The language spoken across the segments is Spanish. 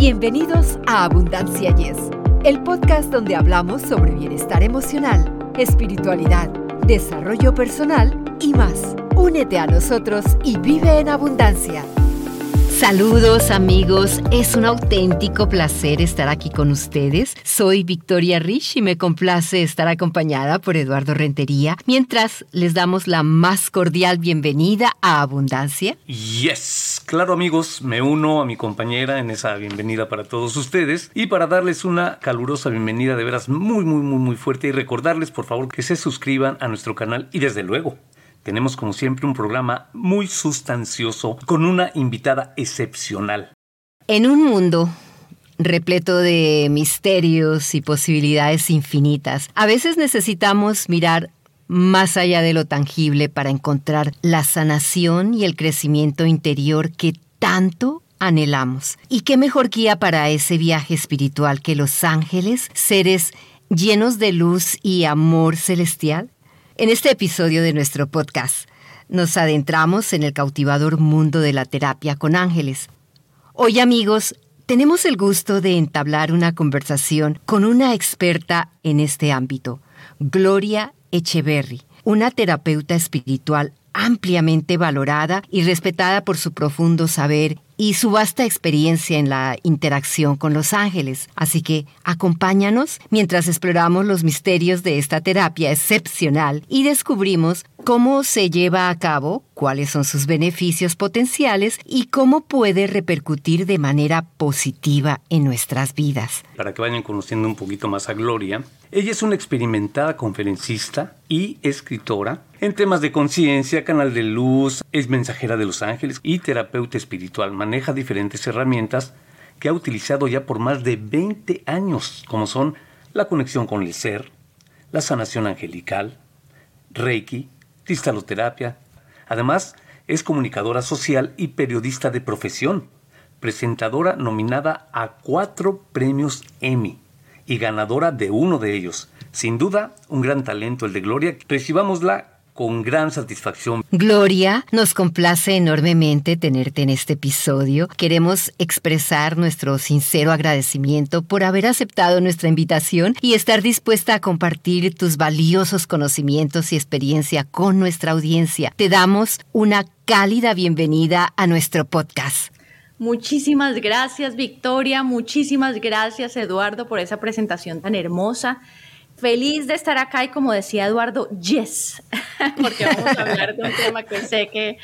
Bienvenidos a Abundancia Yes, el podcast donde hablamos sobre bienestar emocional, espiritualidad, desarrollo personal y más. Únete a nosotros y vive en abundancia. Saludos amigos, es un auténtico placer estar aquí con ustedes. Soy Victoria Rich y me complace estar acompañada por Eduardo Rentería mientras les damos la más cordial bienvenida a Abundancia. Yes, claro amigos, me uno a mi compañera en esa bienvenida para todos ustedes y para darles una calurosa bienvenida de veras muy muy muy muy fuerte y recordarles por favor que se suscriban a nuestro canal y desde luego tenemos como siempre un programa muy sustancioso con una invitada excepcional. En un mundo repleto de misterios y posibilidades infinitas, a veces necesitamos mirar más allá de lo tangible para encontrar la sanación y el crecimiento interior que tanto anhelamos. ¿Y qué mejor guía para ese viaje espiritual que los ángeles, seres llenos de luz y amor celestial? En este episodio de nuestro podcast nos adentramos en el cautivador mundo de la terapia con ángeles. Hoy amigos, tenemos el gusto de entablar una conversación con una experta en este ámbito, Gloria Echeverry, una terapeuta espiritual ampliamente valorada y respetada por su profundo saber y su vasta experiencia en la interacción con los ángeles. Así que acompáñanos mientras exploramos los misterios de esta terapia excepcional y descubrimos cómo se lleva a cabo, cuáles son sus beneficios potenciales y cómo puede repercutir de manera positiva en nuestras vidas. Para que vayan conociendo un poquito más a Gloria, ella es una experimentada conferencista y escritora en temas de conciencia, canal de luz, es mensajera de los ángeles y terapeuta espiritual. Maneja diferentes herramientas que ha utilizado ya por más de 20 años, como son la conexión con el ser, la sanación angelical, Reiki, cristaloterapia. Además, es comunicadora social y periodista de profesión, presentadora nominada a cuatro premios Emmy y ganadora de uno de ellos. Sin duda, un gran talento el de Gloria. Recibámosla con gran satisfacción. Gloria, nos complace enormemente tenerte en este episodio. Queremos expresar nuestro sincero agradecimiento por haber aceptado nuestra invitación y estar dispuesta a compartir tus valiosos conocimientos y experiencia con nuestra audiencia. Te damos una cálida bienvenida a nuestro podcast. Muchísimas gracias Victoria, muchísimas gracias Eduardo por esa presentación tan hermosa. Feliz de estar acá y como decía Eduardo, yes, porque vamos a hablar de un tema que sé que,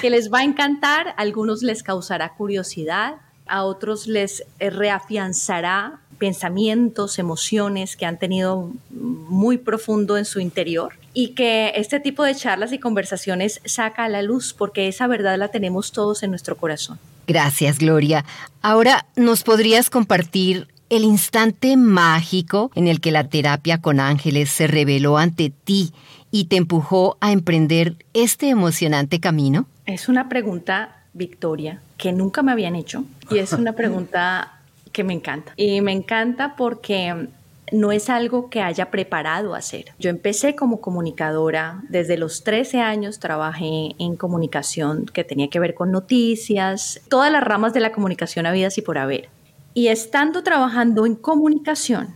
que les va a encantar, a algunos les causará curiosidad, a otros les reafianzará pensamientos, emociones que han tenido muy profundo en su interior y que este tipo de charlas y conversaciones saca a la luz porque esa verdad la tenemos todos en nuestro corazón. Gracias, Gloria. Ahora, ¿nos podrías compartir el instante mágico en el que la terapia con ángeles se reveló ante ti y te empujó a emprender este emocionante camino? Es una pregunta, Victoria, que nunca me habían hecho y es una pregunta que me encanta. Y me encanta porque no es algo que haya preparado a hacer. Yo empecé como comunicadora, desde los 13 años trabajé en comunicación que tenía que ver con noticias, todas las ramas de la comunicación habidas y por haber. Y estando trabajando en comunicación,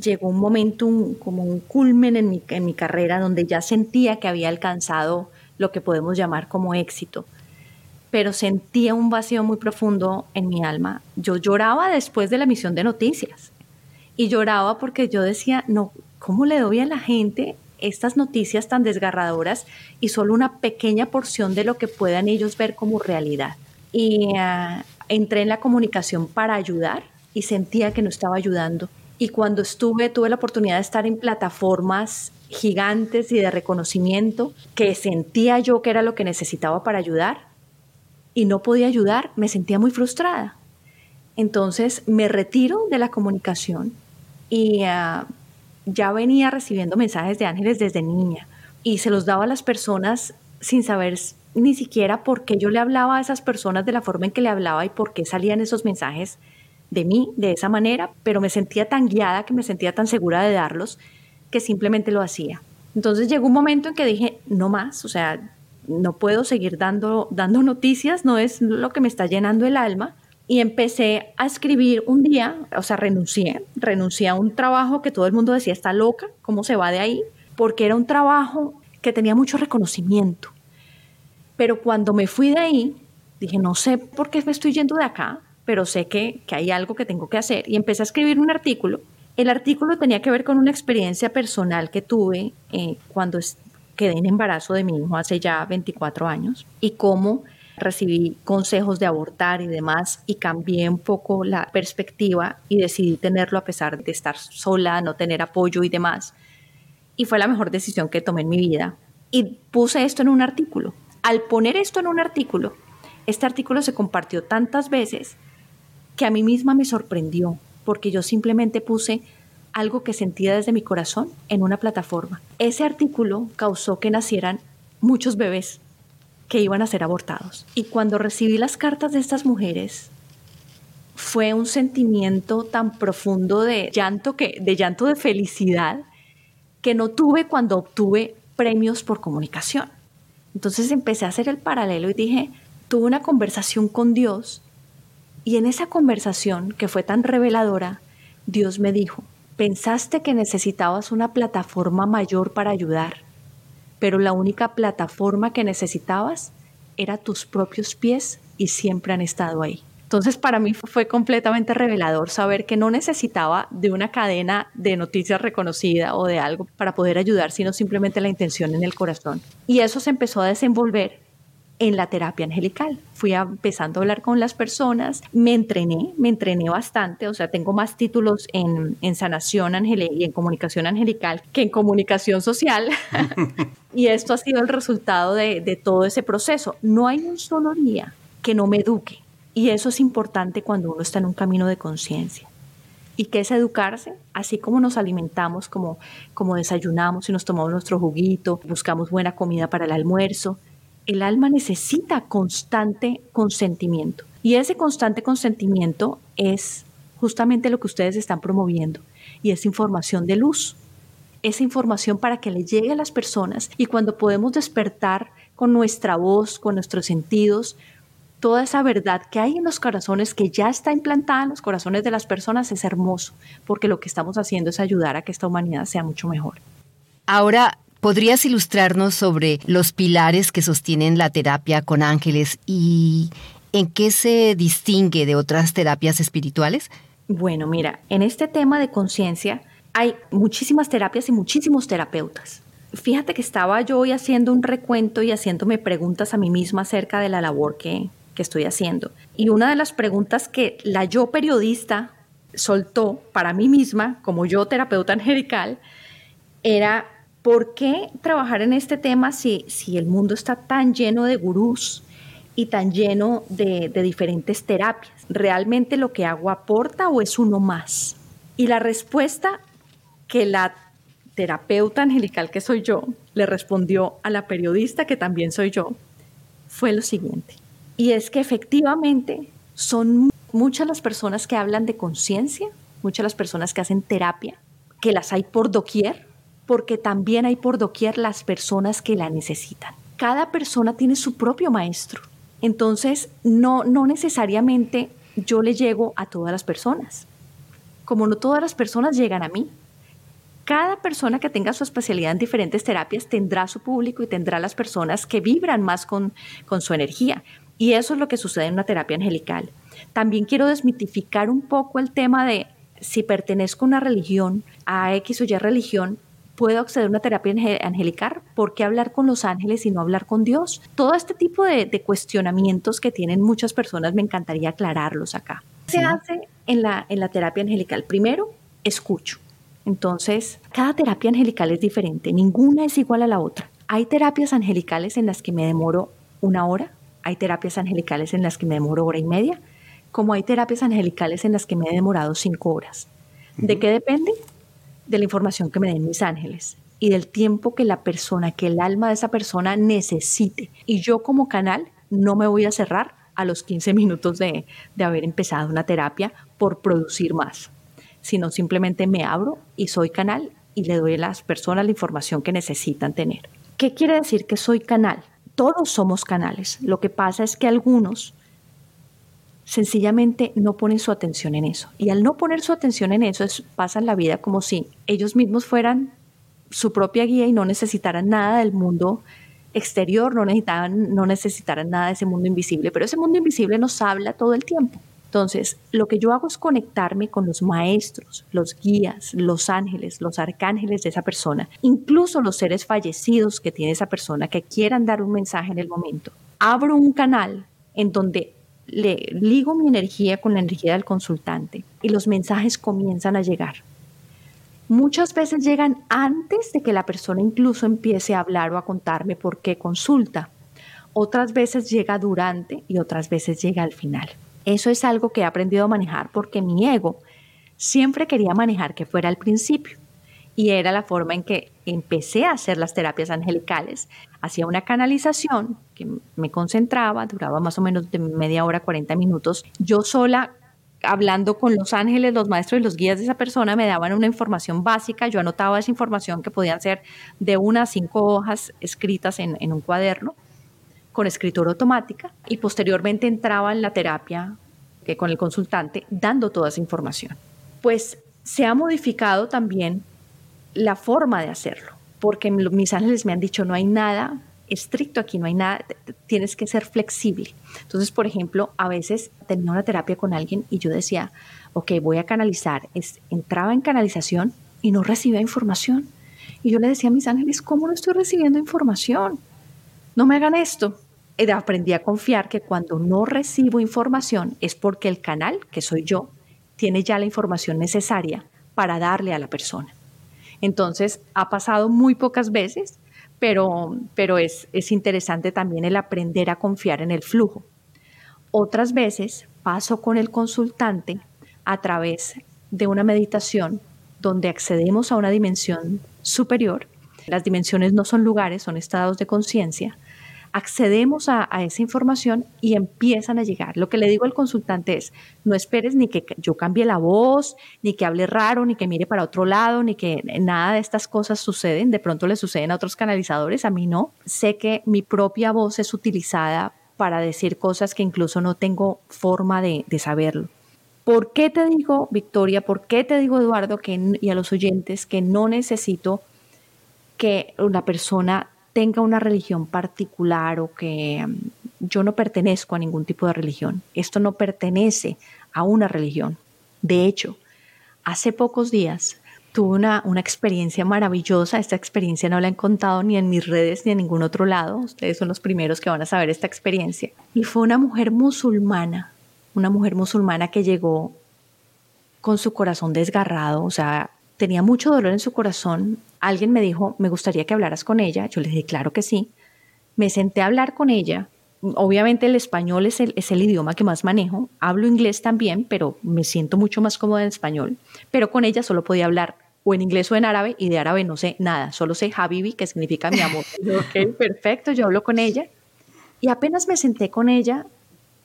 llegó un momento como un culmen en mi, en mi carrera donde ya sentía que había alcanzado lo que podemos llamar como éxito, pero sentía un vacío muy profundo en mi alma. Yo lloraba después de la emisión de noticias y lloraba porque yo decía, no, ¿cómo le doy a la gente estas noticias tan desgarradoras y solo una pequeña porción de lo que puedan ellos ver como realidad? Y ah, entré en la comunicación para ayudar y sentía que no estaba ayudando. Y cuando estuve, tuve la oportunidad de estar en plataformas gigantes y de reconocimiento que sentía yo que era lo que necesitaba para ayudar y no podía ayudar, me sentía muy frustrada. Entonces me retiro de la comunicación y ah, ya venía recibiendo mensajes de ángeles desde niña y se los daba a las personas sin saber ni siquiera por qué yo le hablaba a esas personas de la forma en que le hablaba y por qué salían esos mensajes de mí de esa manera, pero me sentía tan guiada, que me sentía tan segura de darlos, que simplemente lo hacía. Entonces llegó un momento en que dije, no más, o sea, no puedo seguir dando, dando noticias, no es lo que me está llenando el alma, y empecé a escribir un día, o sea, renuncié, renuncié a un trabajo que todo el mundo decía está loca, ¿cómo se va de ahí? Porque era un trabajo que tenía mucho reconocimiento. Pero cuando me fui de ahí, dije, no sé por qué me estoy yendo de acá, pero sé que, que hay algo que tengo que hacer. Y empecé a escribir un artículo. El artículo tenía que ver con una experiencia personal que tuve eh, cuando quedé en embarazo de mi hijo hace ya 24 años y cómo recibí consejos de abortar y demás y cambié un poco la perspectiva y decidí tenerlo a pesar de estar sola, no tener apoyo y demás. Y fue la mejor decisión que tomé en mi vida. Y puse esto en un artículo. Al poner esto en un artículo, este artículo se compartió tantas veces que a mí misma me sorprendió, porque yo simplemente puse algo que sentía desde mi corazón en una plataforma. Ese artículo causó que nacieran muchos bebés que iban a ser abortados. Y cuando recibí las cartas de estas mujeres, fue un sentimiento tan profundo de llanto que de llanto de felicidad que no tuve cuando obtuve premios por comunicación. Entonces empecé a hacer el paralelo y dije, tuve una conversación con Dios y en esa conversación que fue tan reveladora, Dios me dijo, pensaste que necesitabas una plataforma mayor para ayudar pero la única plataforma que necesitabas era tus propios pies y siempre han estado ahí. Entonces para mí fue completamente revelador saber que no necesitaba de una cadena de noticias reconocida o de algo para poder ayudar, sino simplemente la intención en el corazón. Y eso se empezó a desenvolver en la terapia angelical. Fui empezando a hablar con las personas, me entrené, me entrené bastante, o sea, tengo más títulos en, sanación angelical y en comunicación angelical que en comunicación social. y esto ha sido el resultado de, de todo ese proceso. No hay un solo día que no me eduque. Y eso es importante cuando uno está en un camino de conciencia. ¿Y qué es educarse? Así como nos alimentamos, como, como desayunamos y nos tomamos nuestro juguito, buscamos buena comida para el almuerzo, el alma necesita constante consentimiento. Y ese constante consentimiento es justamente lo que ustedes están promoviendo y es información de luz. Esa información para que le llegue a las personas y cuando podemos despertar con nuestra voz, con nuestros sentidos, toda esa verdad que hay en los corazones, que ya está implantada en los corazones de las personas, es hermoso, porque lo que estamos haciendo es ayudar a que esta humanidad sea mucho mejor. Ahora, ¿Podrías ilustrarnos sobre los pilares que sostienen la terapia con ángeles y en qué se distingue de otras terapias espirituales? Bueno, mira, en este tema de conciencia hay muchísimas terapias y muchísimos terapeutas. Fíjate que estaba yo hoy haciendo un recuento y haciéndome preguntas a mí misma acerca de la labor que, que estoy haciendo. Y una de las preguntas que la yo periodista soltó para mí misma, como yo terapeuta angelical, era ¿por qué trabajar en este tema si, si el mundo está tan lleno de gurús y tan lleno de, de diferentes terapias? ¿Realmente lo que hago aporta o es uno más? Y la respuesta que la terapeuta angelical que soy yo le respondió a la periodista que también soy yo fue lo siguiente. Y es que efectivamente son muchas las personas que hablan de conciencia, muchas las personas que hacen terapia, que las hay por doquier, porque también hay por doquier las personas que la necesitan. Cada persona tiene su propio maestro. Entonces, no, no necesariamente yo le llego a todas las personas. Como no todas las personas llegan a mí. Cada persona que tenga su especialidad en diferentes terapias tendrá su público y tendrá las personas que vibran más con, con su energía. Y eso es lo que sucede en una terapia angelical. También quiero desmitificar un poco el tema de si pertenezco a una religión, a X o Y religión, puedo acceder a una terapia angelical, ¿por qué hablar con los ángeles y no hablar con Dios? Todo este tipo de, cuestionamientos que tienen muchas personas me encantaría aclararlos acá. ¿Qué se hace en la, en la terapia angelical? Primero, escucho. Entonces, cada terapia angelical es diferente, ninguna es igual a la otra. Hay terapias angelicales en las que me demoro una hora, hay terapias angelicales en las que me demoro hora y media, como hay terapias angelicales en las que me he demorado cinco horas. ¿De qué depende? de la información que me den mis ángeles y del tiempo que la persona, que el alma de esa persona necesite. Y yo como canal no me voy a cerrar a los 15 minutos de, de haber empezado una terapia por producir más, sino simplemente me abro y soy canal y le doy a las personas la información que necesitan tener. ¿Qué quiere decir que soy canal? Todos somos canales. Lo que pasa es que algunos sencillamente no ponen su atención en eso. Y al no poner su atención en eso, pasan la vida como si ellos mismos fueran su propia guía y no necesitaran nada del mundo exterior, no necesitaran, no necesitaran nada de ese mundo invisible, pero ese mundo invisible nos habla todo el tiempo. Entonces, lo que yo hago es conectarme con los maestros, los guías, los ángeles, los arcángeles de esa persona, incluso los seres fallecidos que tiene esa persona que quieran dar un mensaje en el momento. Abro un canal en donde le ligo mi energía con la energía del consultante y los mensajes comienzan a llegar. Muchas veces llegan antes de que la persona incluso empiece a hablar o a contarme por qué consulta. Otras veces llega durante y otras veces llega al final. Eso es algo que he aprendido a manejar porque mi ego siempre quería manejar que fuera al principio. Y era la forma en que empecé a hacer las terapias angelicales. Hacía una canalización que me concentraba, duraba más o menos de media hora, 40 minutos. Yo sola, hablando con los ángeles, los maestros y los guías de esa persona, me daban una información básica. Yo anotaba esa información que podían ser de una a cinco hojas escritas en un cuaderno con escritura automática y posteriormente entraba en la terapia que con el consultante dando toda esa información. Pues se ha modificado también la forma de hacerlo, porque mis ángeles me han dicho no hay nada estricto aquí, no hay nada, tienes que ser flexible. Entonces, por ejemplo, a veces tenía una terapia con alguien y yo decía, ok, voy a canalizar. entraba en canalización y no recibía información. Y yo le decía a mis ángeles, ¿cómo no estoy recibiendo información? No me hagan esto. Y aprendí a confiar que cuando no recibo información es porque el canal, que soy yo, tiene ya la información necesaria para darle a la persona. Entonces, ha pasado muy pocas veces, pero, pero es, es interesante también el aprender a confiar en el flujo. Otras veces paso con el consultante a través de una meditación donde accedemos a una dimensión superior. Las dimensiones no son lugares, son estados de conciencia accedemos a, esa información y empiezan a llegar. Lo que le digo al consultante es, no esperes ni que yo cambie la voz, ni que hable raro, ni que mire para otro lado, ni que nada de estas cosas suceden. De pronto le suceden a otros canalizadores, a mí no. Sé que mi propia voz es utilizada para decir cosas que incluso no tengo forma de, saberlo. ¿Por qué te digo, Victoria, por qué te digo, Eduardo, que, y a los oyentes, que no necesito que una persona tenga una religión particular o que mm, yo no pertenezco a ningún tipo de religión. Esto no pertenece a una religión. De hecho, hace pocos días tuve una, una, experiencia maravillosa. Esta experiencia no la han contado ni en mis redes ni en ningún otro lado. Ustedes son los primeros que van a saber esta experiencia. Y fue una mujer musulmana, una mujer musulmana que llegó con su corazón desgarrado, o sea, tenía mucho dolor en su corazón. Alguien me dijo, me gustaría que hablaras con ella. Yo le dije, claro que sí. Me senté a hablar con ella. Obviamente el español es el, es el idioma que más manejo. Hablo inglés también, pero me siento mucho más cómoda en español. Pero con ella solo podía hablar o en inglés o en árabe y de árabe no sé nada. Solo sé Habibi, que significa mi amor. ok, perfecto, yo hablo con ella. Y apenas me senté con ella,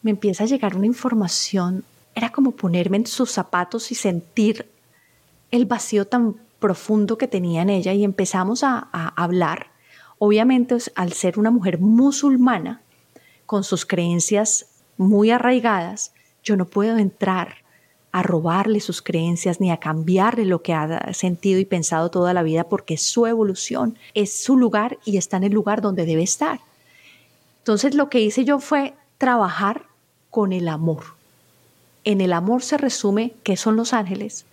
me empieza a llegar una información. Era como ponerme en sus zapatos y sentir el vacío tan profundo que tenía en ella y empezamos a, hablar. Obviamente, al ser una mujer musulmana, con sus creencias muy arraigadas, yo no puedo entrar a robarle sus creencias ni a cambiarle lo que ha sentido y pensado toda la vida porque su evolución, es su lugar y está en el lugar donde debe estar. Entonces lo que hice yo fue trabajar con el amor. En el amor se resume qué son los ángeles,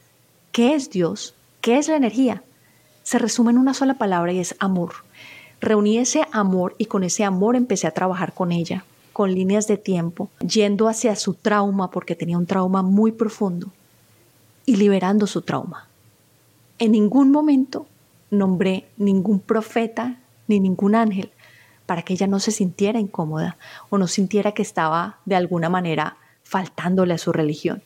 ¿Qué es Dios? ¿Qué es la energía? Se resume en una sola palabra y es amor. Reuní ese amor y con ese amor empecé a trabajar con ella, con líneas de tiempo, yendo hacia su trauma porque tenía un trauma muy profundo y liberando su trauma. En ningún momento nombré ningún profeta ni ningún ángel para que ella no se sintiera incómoda o no sintiera que estaba de alguna manera faltándole a su religión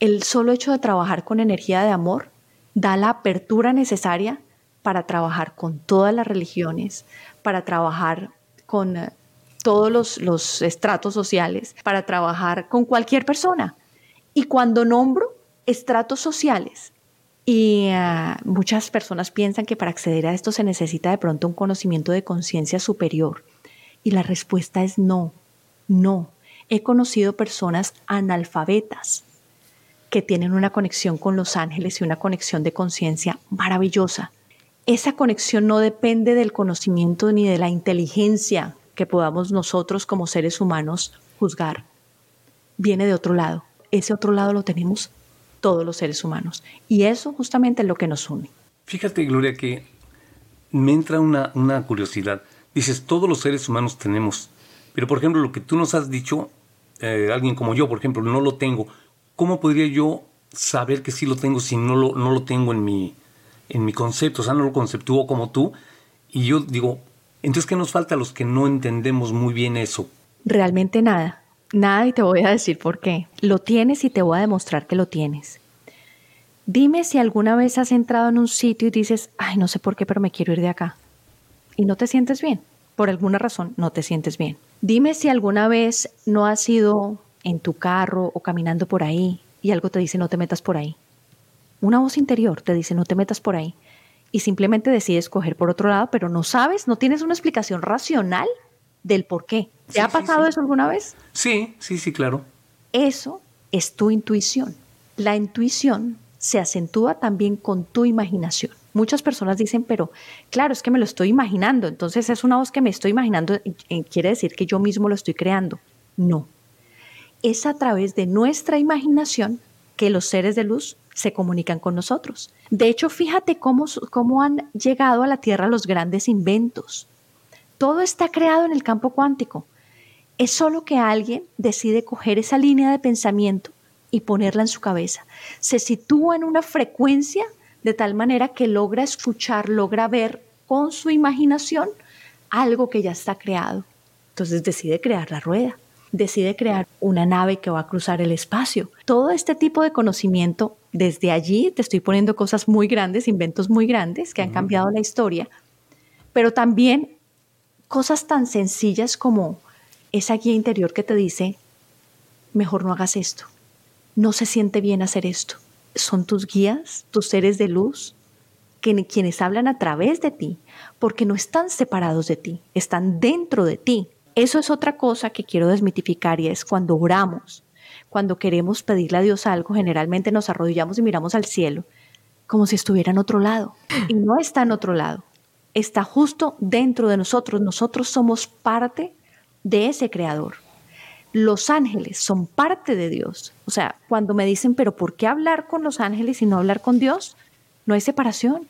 el solo hecho de trabajar con energía de amor da la apertura necesaria para trabajar con todas las religiones, para trabajar con eh, todos los, estratos sociales, para trabajar con cualquier persona. Y cuando nombro estratos sociales, y eh, muchas personas piensan que para acceder a esto se necesita de pronto un conocimiento de conciencia superior. Y la respuesta es no, no. He conocido personas analfabetas que tienen una conexión con los ángeles y una conexión de conciencia maravillosa. Esa conexión no depende del conocimiento ni de la inteligencia que podamos nosotros como seres humanos juzgar. Viene de otro lado. Ese otro lado lo tenemos todos los seres humanos. Y eso justamente es lo que nos une. Fíjate, Gloria, que me entra una, una curiosidad. Dices, todos los seres humanos tenemos, pero por ejemplo, lo que tú nos has dicho, eh, alguien como yo, por ejemplo, no lo tengo. ¿Cómo podría yo saber que sí lo tengo si no lo, no lo tengo en mi, en mi concepto? O sea, no lo conceptúo como tú. Y yo digo, entonces, ¿qué nos falta a los que no entendemos muy bien eso? Realmente nada. Nada y te voy a decir por qué. Lo tienes y te voy a demostrar que lo tienes. Dime si alguna vez has entrado en un sitio y dices, ay, no sé por qué, pero me quiero ir de acá. Y no te sientes bien. Por alguna razón no te sientes bien. Dime si alguna vez no has ido en tu carro o caminando por ahí y algo te dice no te metas por ahí. Una voz interior te dice no te metas por ahí y simplemente decides coger por otro lado, pero no sabes, no tienes una explicación racional del por qué. ¿Te ha pasado eso alguna vez? Sí, sí, sí, claro. Eso es tu intuición. La intuición se acentúa también con tu imaginación. Muchas personas dicen, pero claro, es que me lo estoy imaginando, entonces es una voz que me estoy imaginando, quiere decir que yo mismo lo estoy creando. No. Es a través de nuestra imaginación que los seres de luz se comunican con nosotros. De hecho, fíjate cómo, cómo han llegado a la Tierra los grandes inventos. Todo está creado en el campo cuántico. Es solo que alguien decide coger esa línea de pensamiento y ponerla en su cabeza. Se sitúa en una frecuencia de tal manera que logra escuchar, logra ver con su imaginación algo que ya está creado. Entonces decide crear la rueda, decide crear una nave que va a cruzar el espacio. Todo este tipo de conocimiento, desde allí te estoy poniendo cosas muy grandes, inventos muy grandes que han cambiado la historia, pero también cosas tan sencillas como esa guía interior que te dice, mejor no hagas esto, no se siente bien hacer esto. Son tus guías, tus seres de luz, quienes hablan a través de ti, porque no están separados de ti, están dentro de ti. Eso es otra cosa que quiero desmitificar y es cuando oramos, cuando queremos pedirle a Dios algo, generalmente nos arrodillamos y miramos al cielo como si estuviera en otro lado. Y no está en otro lado, está justo dentro de nosotros. Nosotros somos parte de ese creador los ángeles son parte de Dios. O sea, cuando me dicen, pero ¿por qué hablar con los ángeles y no hablar con Dios? No hay separación.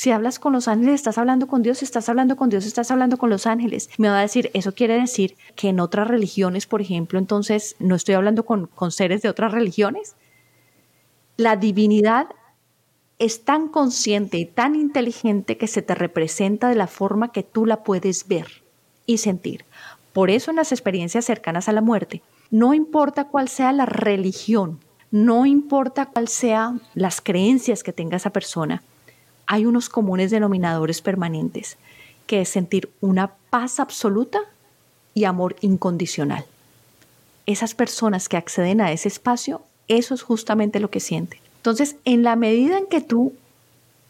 Si hablas con los ángeles, estás hablando con Dios, estás hablando con Dios, estás hablando con los ángeles. Me va a decir, eso quiere decir que en otras religiones, por ejemplo, entonces no estoy hablando con, con seres de otras religiones. La divinidad es tan consciente y tan inteligente que se te representa de la forma que tú la puedes ver y sentir. Por eso en las experiencias cercanas a la muerte, no importa cuál sea la religión, no importa cuál sean las creencias que tenga esa persona, hay unos comunes denominadores permanentes, que es sentir una paz absoluta y amor incondicional. Esas personas que acceden a ese espacio, eso es justamente lo que sienten. Entonces, en la medida en que tú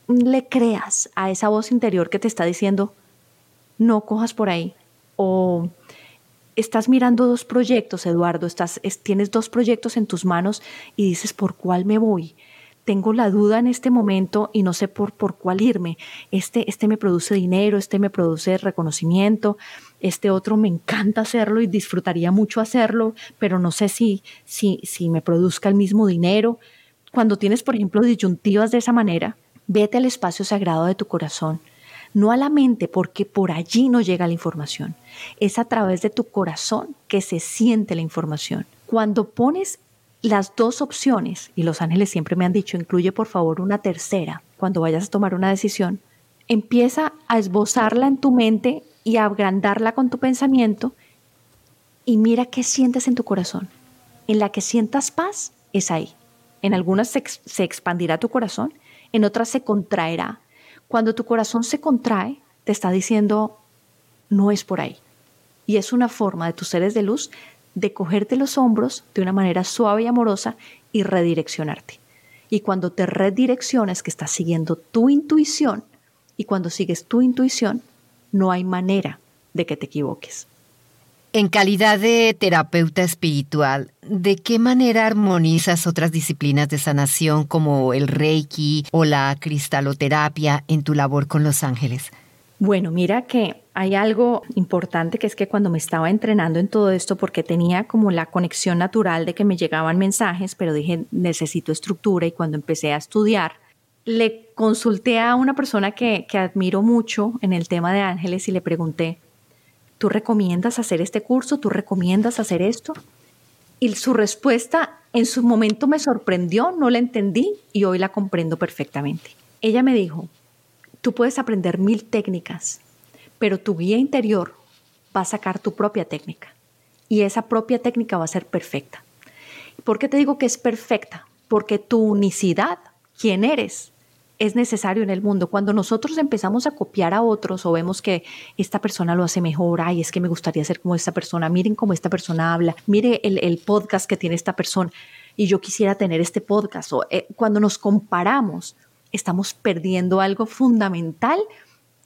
le creas a esa voz interior que te está diciendo, no cojas por ahí, o estás mirando dos proyectos, Eduardo, estás, tienes dos proyectos en tus manos y dices, ¿por cuál me voy? Tengo la duda en este momento y no sé por, por cuál irme. Este, este me produce dinero, este me produce reconocimiento, este otro me encanta hacerlo y disfrutaría mucho hacerlo, pero no sé si, si, si me produzca el mismo dinero. Cuando tienes, por ejemplo, disyuntivas de esa manera, vete al espacio sagrado de tu corazón no a la mente, porque por allí no llega la información. Es a través de tu corazón que se siente la información. Cuando pones las dos opciones, y los ángeles siempre me han dicho, incluye por favor una tercera cuando vayas a tomar una decisión, empieza a esbozarla en tu mente y a agrandarla con tu pensamiento y mira qué sientes en tu corazón. En la que sientas paz es ahí. En algunas se, se expandirá tu corazón, en otras se contraerá, cuando tu corazón se contrae, te está diciendo, no es por ahí. Y es una forma de tus seres de luz de cogerte los hombros de una manera suave y amorosa y redireccionarte. Y cuando te redireccionas, que estás siguiendo tu intuición, y cuando sigues tu intuición, no hay manera de que te equivoques. En calidad de terapeuta espiritual, ¿de qué manera armonizas otras disciplinas de sanación como el Reiki o la cristaloterapia en tu labor con los ángeles? Bueno, mira que hay algo importante que es que cuando me estaba entrenando en todo esto, porque tenía como la conexión natural de que me llegaban mensajes, pero dije, necesito estructura y cuando empecé a estudiar, le consulté a una persona que, que admiro mucho en el tema de ángeles y le pregunté, ¿tú recomiendas hacer este curso? ¿Tú recomiendas hacer esto? Y su respuesta en su momento me sorprendió, no la entendí y hoy la comprendo perfectamente. Ella me dijo, tú puedes aprender mil técnicas, pero tu guía interior va a sacar tu propia técnica y esa propia técnica va a ser perfecta. ¿Por qué te digo que es perfecta? Porque tu unicidad, quién eres, es necesario en el mundo. Cuando nosotros empezamos a copiar a otros o vemos que esta persona lo hace mejor, ay, es que me gustaría ser como esta persona, miren cómo esta persona habla, mire el, podcast que tiene esta persona y yo quisiera tener este podcast. O, eh, cuando nos comparamos, estamos perdiendo algo fundamental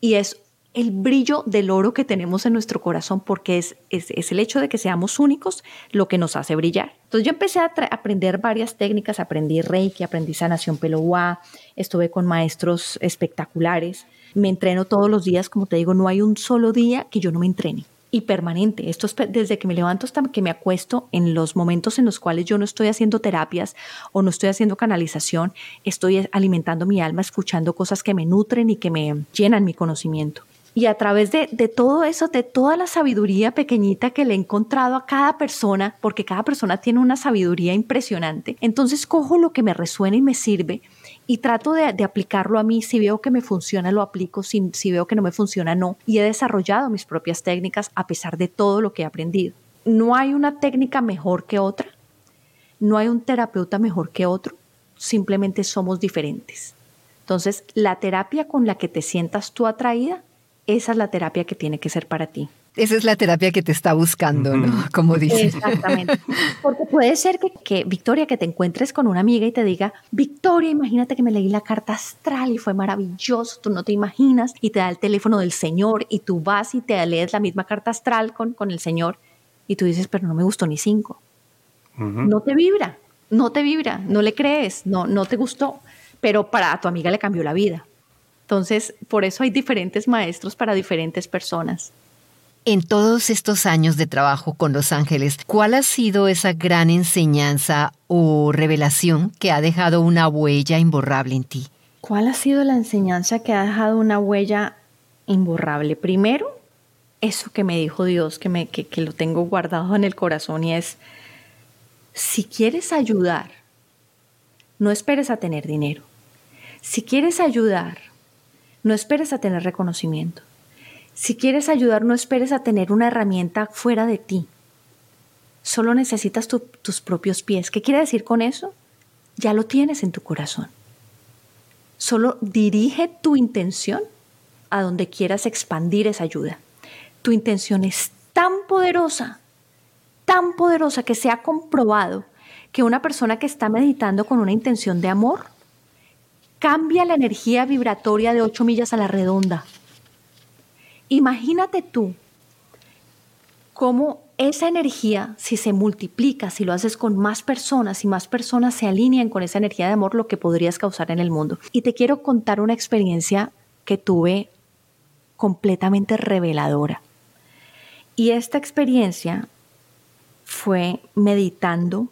y es el brillo del oro que tenemos en nuestro corazón, porque es, es, el hecho de que seamos únicos lo que nos hace brillar. Entonces yo empecé a aprender varias técnicas, aprendí Reiki, aprendí sanación Pelowa, estuve con maestros espectaculares, me entreno todos los días, como te digo, no hay un solo día que yo no me entrene. Y permanente. Esto es desde que me levanto hasta que me acuesto, en los momentos en los cuales yo no estoy haciendo terapias o no estoy haciendo canalización, estoy alimentando mi alma, escuchando cosas que me nutren y que me llenan mi conocimiento. Y a través de, todo eso, de toda la sabiduría pequeñita que le he encontrado a cada persona, porque cada persona tiene una sabiduría impresionante, entonces cojo lo que me resuena y me sirve y trato de, aplicarlo a mí. Si veo que me funciona, lo aplico. Si, si veo que no me funciona, no. Y he desarrollado mis propias técnicas a pesar de todo lo que he aprendido. No hay una técnica mejor que otra. No hay un terapeuta mejor que otro. Simplemente somos diferentes. Entonces, la terapia con la que te sientas tú atraída esa es la terapia que tiene que ser para ti. Esa es la terapia que te está buscando, ¿no? Como dices. Exactamente. Porque puede ser que, Victoria, que te encuentres con una amiga y te diga, Victoria, imagínate que me leí la carta astral y fue maravilloso, tú no te imaginas, y te da el teléfono del Señor y tú vas y te lees la misma carta astral con, con el Señor y tú dices, pero no me gustó ni cinco. No te vibra, no te vibra, no le crees, no, no te gustó, pero para tu amiga le cambió la vida. Entonces, por eso hay diferentes maestros para diferentes personas. En todos estos años de trabajo con los ángeles, ¿cuál ha sido esa gran enseñanza o revelación que ha dejado una huella imborrable en ti? ¿Cuál ha sido la enseñanza que ha dejado una huella imborrable? Primero, eso que me dijo Dios, que, me, que lo tengo guardado en el corazón y es, si quieres ayudar, no esperes a tener dinero. Si quieres ayudar, no esperes a tener reconocimiento. Si quieres ayudar, no esperes a tener una herramienta fuera de ti. Solo necesitas tus propios pies. ¿Qué quiere decir con eso? Ya lo tienes en tu corazón. Solo dirige tu intención a donde quieras expandir esa ayuda. Tu intención es tan poderosa, tan poderosa que se ha comprobado que una persona que está meditando con una intención de amor cambia la energía vibratoria de 8 millas a la redonda. Imagínate tú cómo esa energía, si se multiplica, si lo haces con más personas, si más personas se alinean con esa energía de amor, lo que podrías causar en el mundo. Y te quiero contar una experiencia que tuve completamente reveladora. Y esta experiencia fue meditando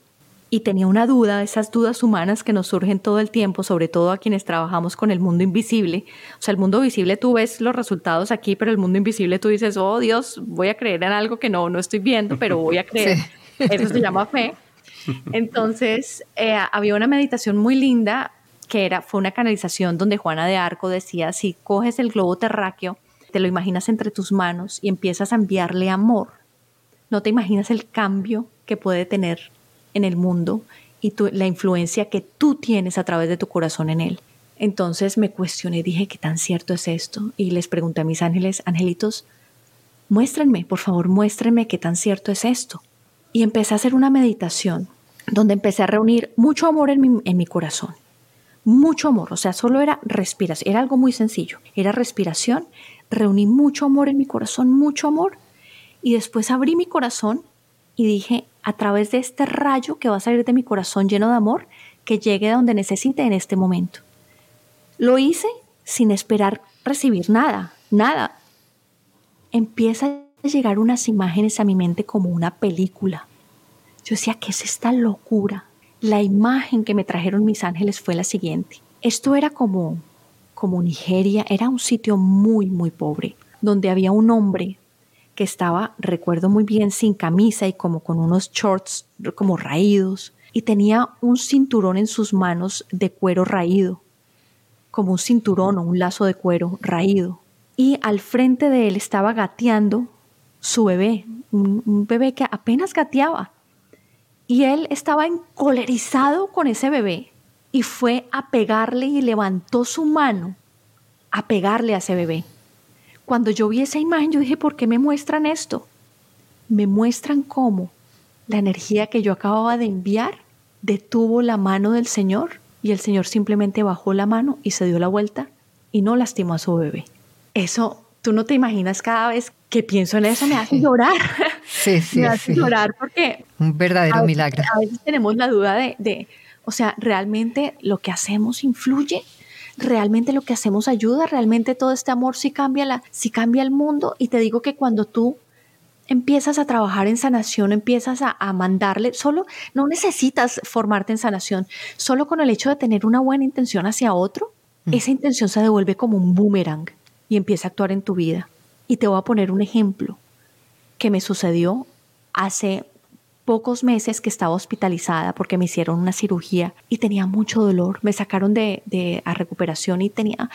y tenía una duda, esas dudas humanas que nos surgen todo el tiempo, sobre todo a quienes trabajamos con el mundo invisible. O sea, el mundo visible tú ves los resultados aquí, pero el mundo invisible tú dices, oh Dios, voy a creer en algo que no, no estoy viendo, pero voy a creer. Eso se llama fe. Entonces, eh, había una meditación muy linda que era, fue una canalización donde Juana de Arco decía, si coges el globo terráqueo, te lo imaginas entre tus manos y empiezas a enviarle amor, no te imaginas el cambio que puede tener en el mundo y la influencia que tú tienes a través de tu corazón en él. Entonces me cuestioné, dije, ¿qué tan cierto es esto? Y les pregunté a mis ángeles, angelitos, muéstrenme, por favor, muéstrenme qué tan cierto es esto. Y empecé a hacer una meditación donde empecé a reunir mucho amor en mi, en mi corazón. Mucho amor, o sea, solo era respiración, era algo muy sencillo. Era respiración, reuní mucho amor en mi corazón, mucho amor, Y después abrí mi corazón y dije, a través de este rayo que va a salir de mi corazón lleno de amor, que llegue a donde necesite en este momento. Lo hice sin esperar recibir nada, nada. Empieza a llegar unas imágenes a mi mente como una película. Yo decía, ¿qué es esta locura? La imagen que me trajeron mis ángeles fue la siguiente. Esto era como, como Nigeria, era un sitio muy, muy pobre, donde había un hombre estaba, recuerdo muy bien, sin camisa y como con unos shorts como raídos, y tenía un cinturón en sus manos de cuero raído, como un cinturón o un lazo de cuero raído. Y al frente de él estaba gateando su bebé, un, bebé que apenas gateaba. Y él estaba encolerizado con ese bebé y fue a pegarle y levantó su mano a pegarle a ese bebé. Cuando yo vi esa imagen, yo dije, ¿por qué me muestran esto? Me muestran cómo la energía que yo acababa de enviar detuvo la mano del Señor y el Señor simplemente bajó la mano y se dio la vuelta y no lastimó a su bebé. Eso, tú no te imaginas cada vez que pienso en eso, me hace llorar. Sí, sí, me hace llorar porque... Un verdadero milagro. A veces tenemos la duda de, de, o sea, ¿realmente lo que hacemos influye? ¿Realmente lo que hacemos ayuda? ¿Realmente todo este amor sí cambia, la, sí cambia el mundo? Y te digo que cuando tú empiezas a trabajar en sanación, empiezas a, mandarle, solo no necesitas formarte en sanación, solo con el hecho de tener una buena intención hacia otro, mm. esa intención se devuelve como un boomerang y empieza a actuar en tu vida. Y te voy a poner un ejemplo que me sucedió hace pocos meses que estaba hospitalizada porque me hicieron una cirugía y tenía mucho dolor. Me sacaron de, de a recuperación y tenía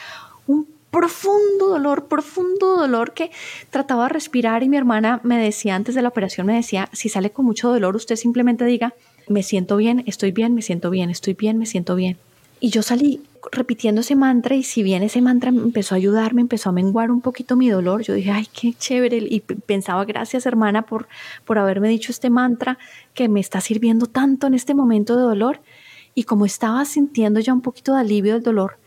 un profundo dolor, profundo dolor que trataba de respirar y mi hermana me decía antes de la operación, me decía, si sale con mucho dolor, usted simplemente diga, me siento bien, estoy bien, me siento bien, estoy bien, me siento bien. Y yo salí repitiendo ese mantra y si bien ese mantra empezó a ayudar, me empezó a menguar un poquito mi dolor, yo dije, ay, qué chévere. Y pensaba, gracias hermana por, por haberme dicho este mantra que me está sirviendo tanto en este momento de dolor. Y como estaba sintiendo ya un poquito de alivio del dolor,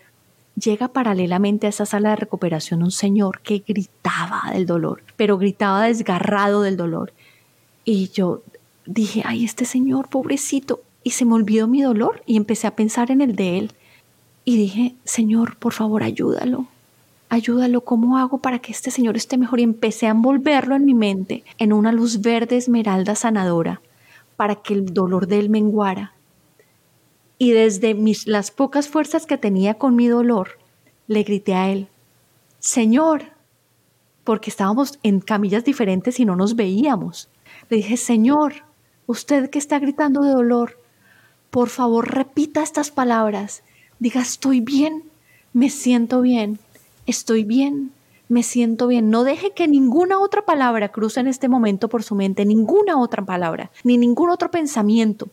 llega paralelamente a esa sala de recuperación un señor que gritaba del dolor, pero gritaba desgarrado del dolor. Y yo dije, ay, este señor, pobrecito. Y se me olvidó mi dolor y empecé a pensar en el de él. Y dije, Señor, por favor, ayúdalo. Ayúdalo, ¿cómo hago para que este Señor esté mejor? Y empecé a envolverlo en mi mente en una luz verde esmeralda sanadora para que el dolor de él menguara y desde mis, las pocas fuerzas que tenía con mi dolor, le grité a él, Señor, porque estábamos en camillas diferentes y no nos veíamos. Le dije, Señor, usted que está gritando de dolor, por favor repita estas palabras. Diga, estoy bien, me siento bien, estoy bien, me siento bien. No deje que ninguna otra palabra cruce en este momento por su mente, ninguna otra palabra, ni ningún otro pensamiento.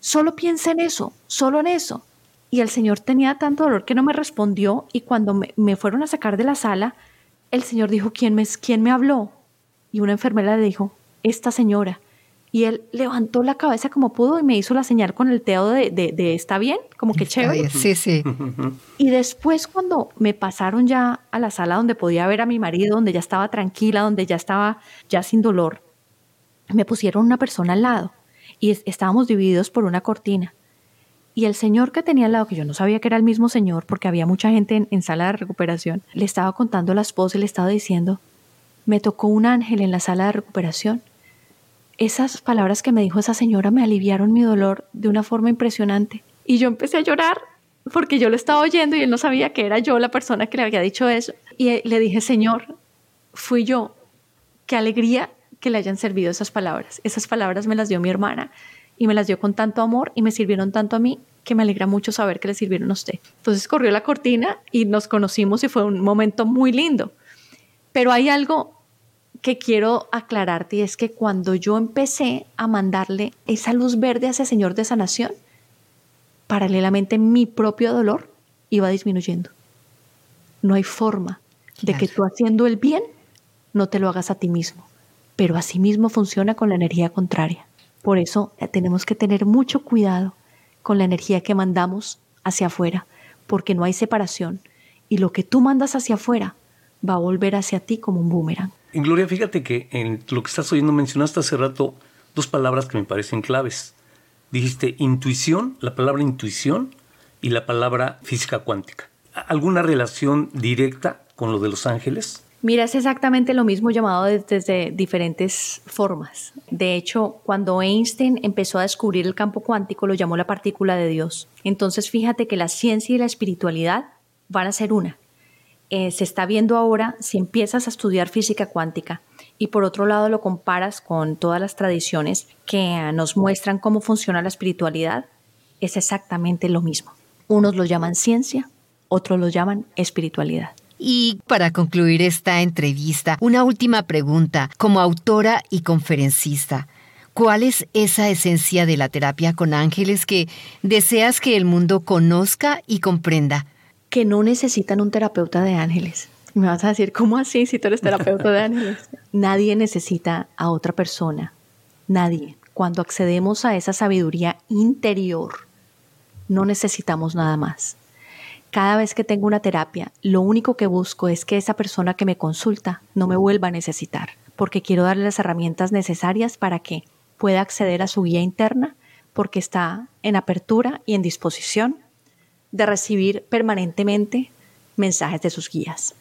Solo piensa en eso, solo en eso. Y el Señor tenía tanto dolor que no me respondió y cuando me, fueron a sacar de la sala, el Señor dijo, ¿quién me, ¿quién me habló? Y una enfermera le dijo, esta señora. Y él levantó la cabeza como pudo y me hizo la señal con el dedo de, de, ¿está bien? Como que chévere. Sí, sí. Y después cuando me pasaron ya a la sala donde podía ver a mi marido, donde ya estaba tranquila, donde ya estaba ya sin dolor, me pusieron una persona al lado y estábamos divididos por una cortina. Y el señor que tenía al lado, que yo no sabía que era el mismo señor porque había mucha gente en, sala de recuperación, le estaba contando las esposa y le estaba diciendo, me tocó un ángel en la sala de recuperación. Esas palabras que me dijo esa señora me aliviaron mi dolor de una forma impresionante. Y yo empecé a llorar porque yo lo estaba oyendo y él no sabía que era yo la persona que le había dicho eso. Y le dije, Señor, fui yo. Qué alegría que le hayan servido esas palabras. Esas palabras me las dio mi hermana y me las dio con tanto amor y me sirvieron tanto a mí que me alegra mucho saber que le sirvieron a usted. Entonces corrió la cortina y nos conocimos y fue un momento muy lindo. Pero hay algo que quiero aclararte y es que cuando yo empecé a mandarle esa luz verde a ese Señor de sanación, paralelamente mi propio dolor iba disminuyendo. No hay forma de que tú haciendo el bien no te lo hagas a ti mismo pero asimismo funciona con la energía contraria. Por eso eh, tenemos que tener mucho cuidado con la energía que mandamos hacia afuera, porque no hay separación y lo que tú mandas hacia afuera va a volver hacia ti como un boomerang. Gloria, fíjate que en lo que estás oyendo mencionaste hace rato dos palabras que me parecen claves. Dijiste intuición, la palabra intuición y la palabra física cuántica. ¿Alguna relación directa con lo de los ángeles? Mira, es exactamente lo mismo llamado desde, diferentes formas. De hecho, cuando Einstein empezó a descubrir el campo cuántico, lo llamó la partícula de Dios. Entonces, fíjate que la ciencia y la espiritualidad van a ser una. Eh, se está viendo ahora si empiezas a estudiar física cuántica y por otro lado lo comparas con todas las tradiciones que nos muestran cómo funciona la espiritualidad, es exactamente lo mismo. Unos lo llaman ciencia, otros lo llaman espiritualidad. Y para concluir esta entrevista, una última pregunta. Como autora y conferencista, ¿cuál es esa esencia de la terapia con ángeles que deseas que el mundo conozca y comprenda? Que no necesitan un terapeuta de ángeles. Me vas a decir, ¿cómo así si tú eres terapeuta de ángeles? Nadie necesita a otra persona. Nadie. Cuando accedemos a esa sabiduría interior, no necesitamos nada más. Cada vez que tengo una terapia, lo único que busco es que esa persona que me consulta no me vuelva a necesitar, porque quiero darle las herramientas necesarias para que pueda acceder a su guía interna, porque está en apertura y en disposición de recibir permanentemente mensajes de sus guías.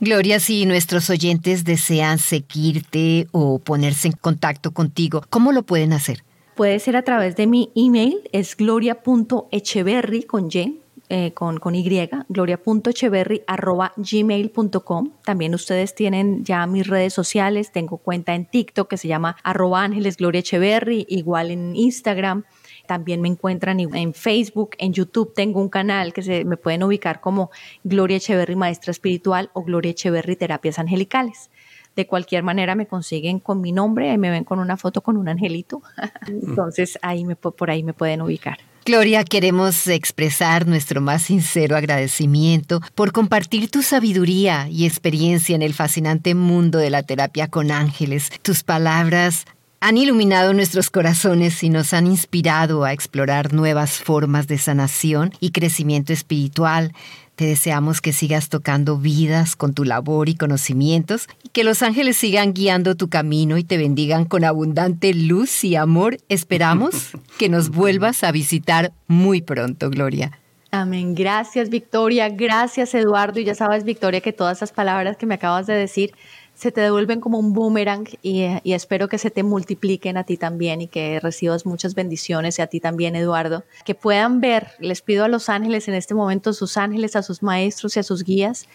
Gloria, si nuestros oyentes desean seguirte o ponerse en contacto contigo, ¿cómo lo pueden hacer? Puede ser a través de mi email, es gloria.echeverry con Y, eh, con, con Y, gloria.echeverry.gmail.com. También ustedes tienen ya mis redes sociales, tengo cuenta en TikTok que se llama arroba ángeles gloria echeverry, igual en Instagram. También me encuentran en Facebook, en YouTube tengo un canal que se, me pueden ubicar como Gloria Echeverry Maestra Espiritual o Gloria Echeverry Terapias Angelicales. De cualquier manera me consiguen con mi nombre, y me ven con una foto con un angelito. Entonces ahí me, por ahí me pueden ubicar. Gloria, queremos expresar nuestro más sincero agradecimiento por compartir tu sabiduría y experiencia en el fascinante mundo de la terapia con ángeles. Tus palabras han iluminado nuestros corazones y nos han inspirado a explorar nuevas formas de sanación y crecimiento espiritual te deseamos que sigas tocando vidas con tu labor y conocimientos y que los ángeles sigan guiando tu camino y te bendigan con abundante luz y amor. Esperamos que nos vuelvas a visitar muy pronto, Gloria. Amén. Gracias, Victoria. Gracias, Eduardo. Y ya sabes, Victoria, que todas esas palabras que me acabas de decir se te devuelven como un boomerang y, espero que se te multipliquen a ti también y que recibas muchas bendiciones y a ti también, Eduardo. Que puedan ver, les pido a los ángeles en este momento, sus ángeles, a sus maestros y a sus guías,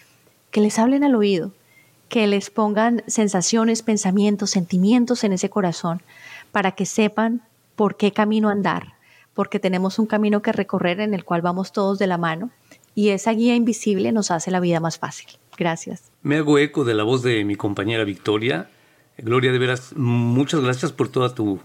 que les hablen al oído, que les pongan sensaciones, pensamientos, sentimientos en ese corazón para que sepan por qué camino andar, porque tenemos un camino que recorrer en el cual vamos todos de la mano y esa guía invisible nos hace la vida más fácil. Gracias. Me hago eco de la voz de mi compañera Victoria. Gloria, de veras, muchas gracias por toda tu,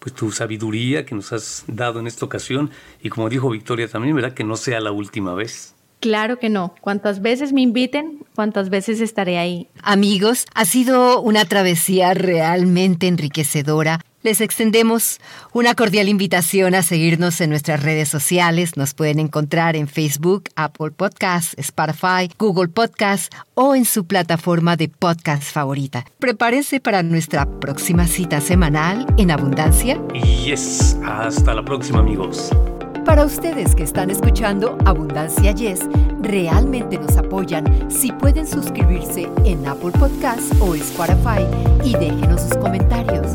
pues, tu sabiduría que nos has dado en esta ocasión. Y como dijo Victoria también, ¿verdad? Que no sea la última vez. Claro que no. Cuantas veces me inviten, cuantas veces estaré ahí. Amigos, ha sido una travesía realmente enriquecedora les extendemos una cordial invitación a seguirnos en nuestras redes sociales. Nos pueden encontrar en Facebook, Apple Podcasts, Spotify, Google Podcasts o en su plataforma de podcast favorita. Prepárense para nuestra próxima cita semanal en Abundancia. Yes, hasta la próxima amigos. Para ustedes que están escuchando Abundancia Yes, realmente nos apoyan si pueden suscribirse en Apple Podcasts o Spotify y déjenos sus comentarios.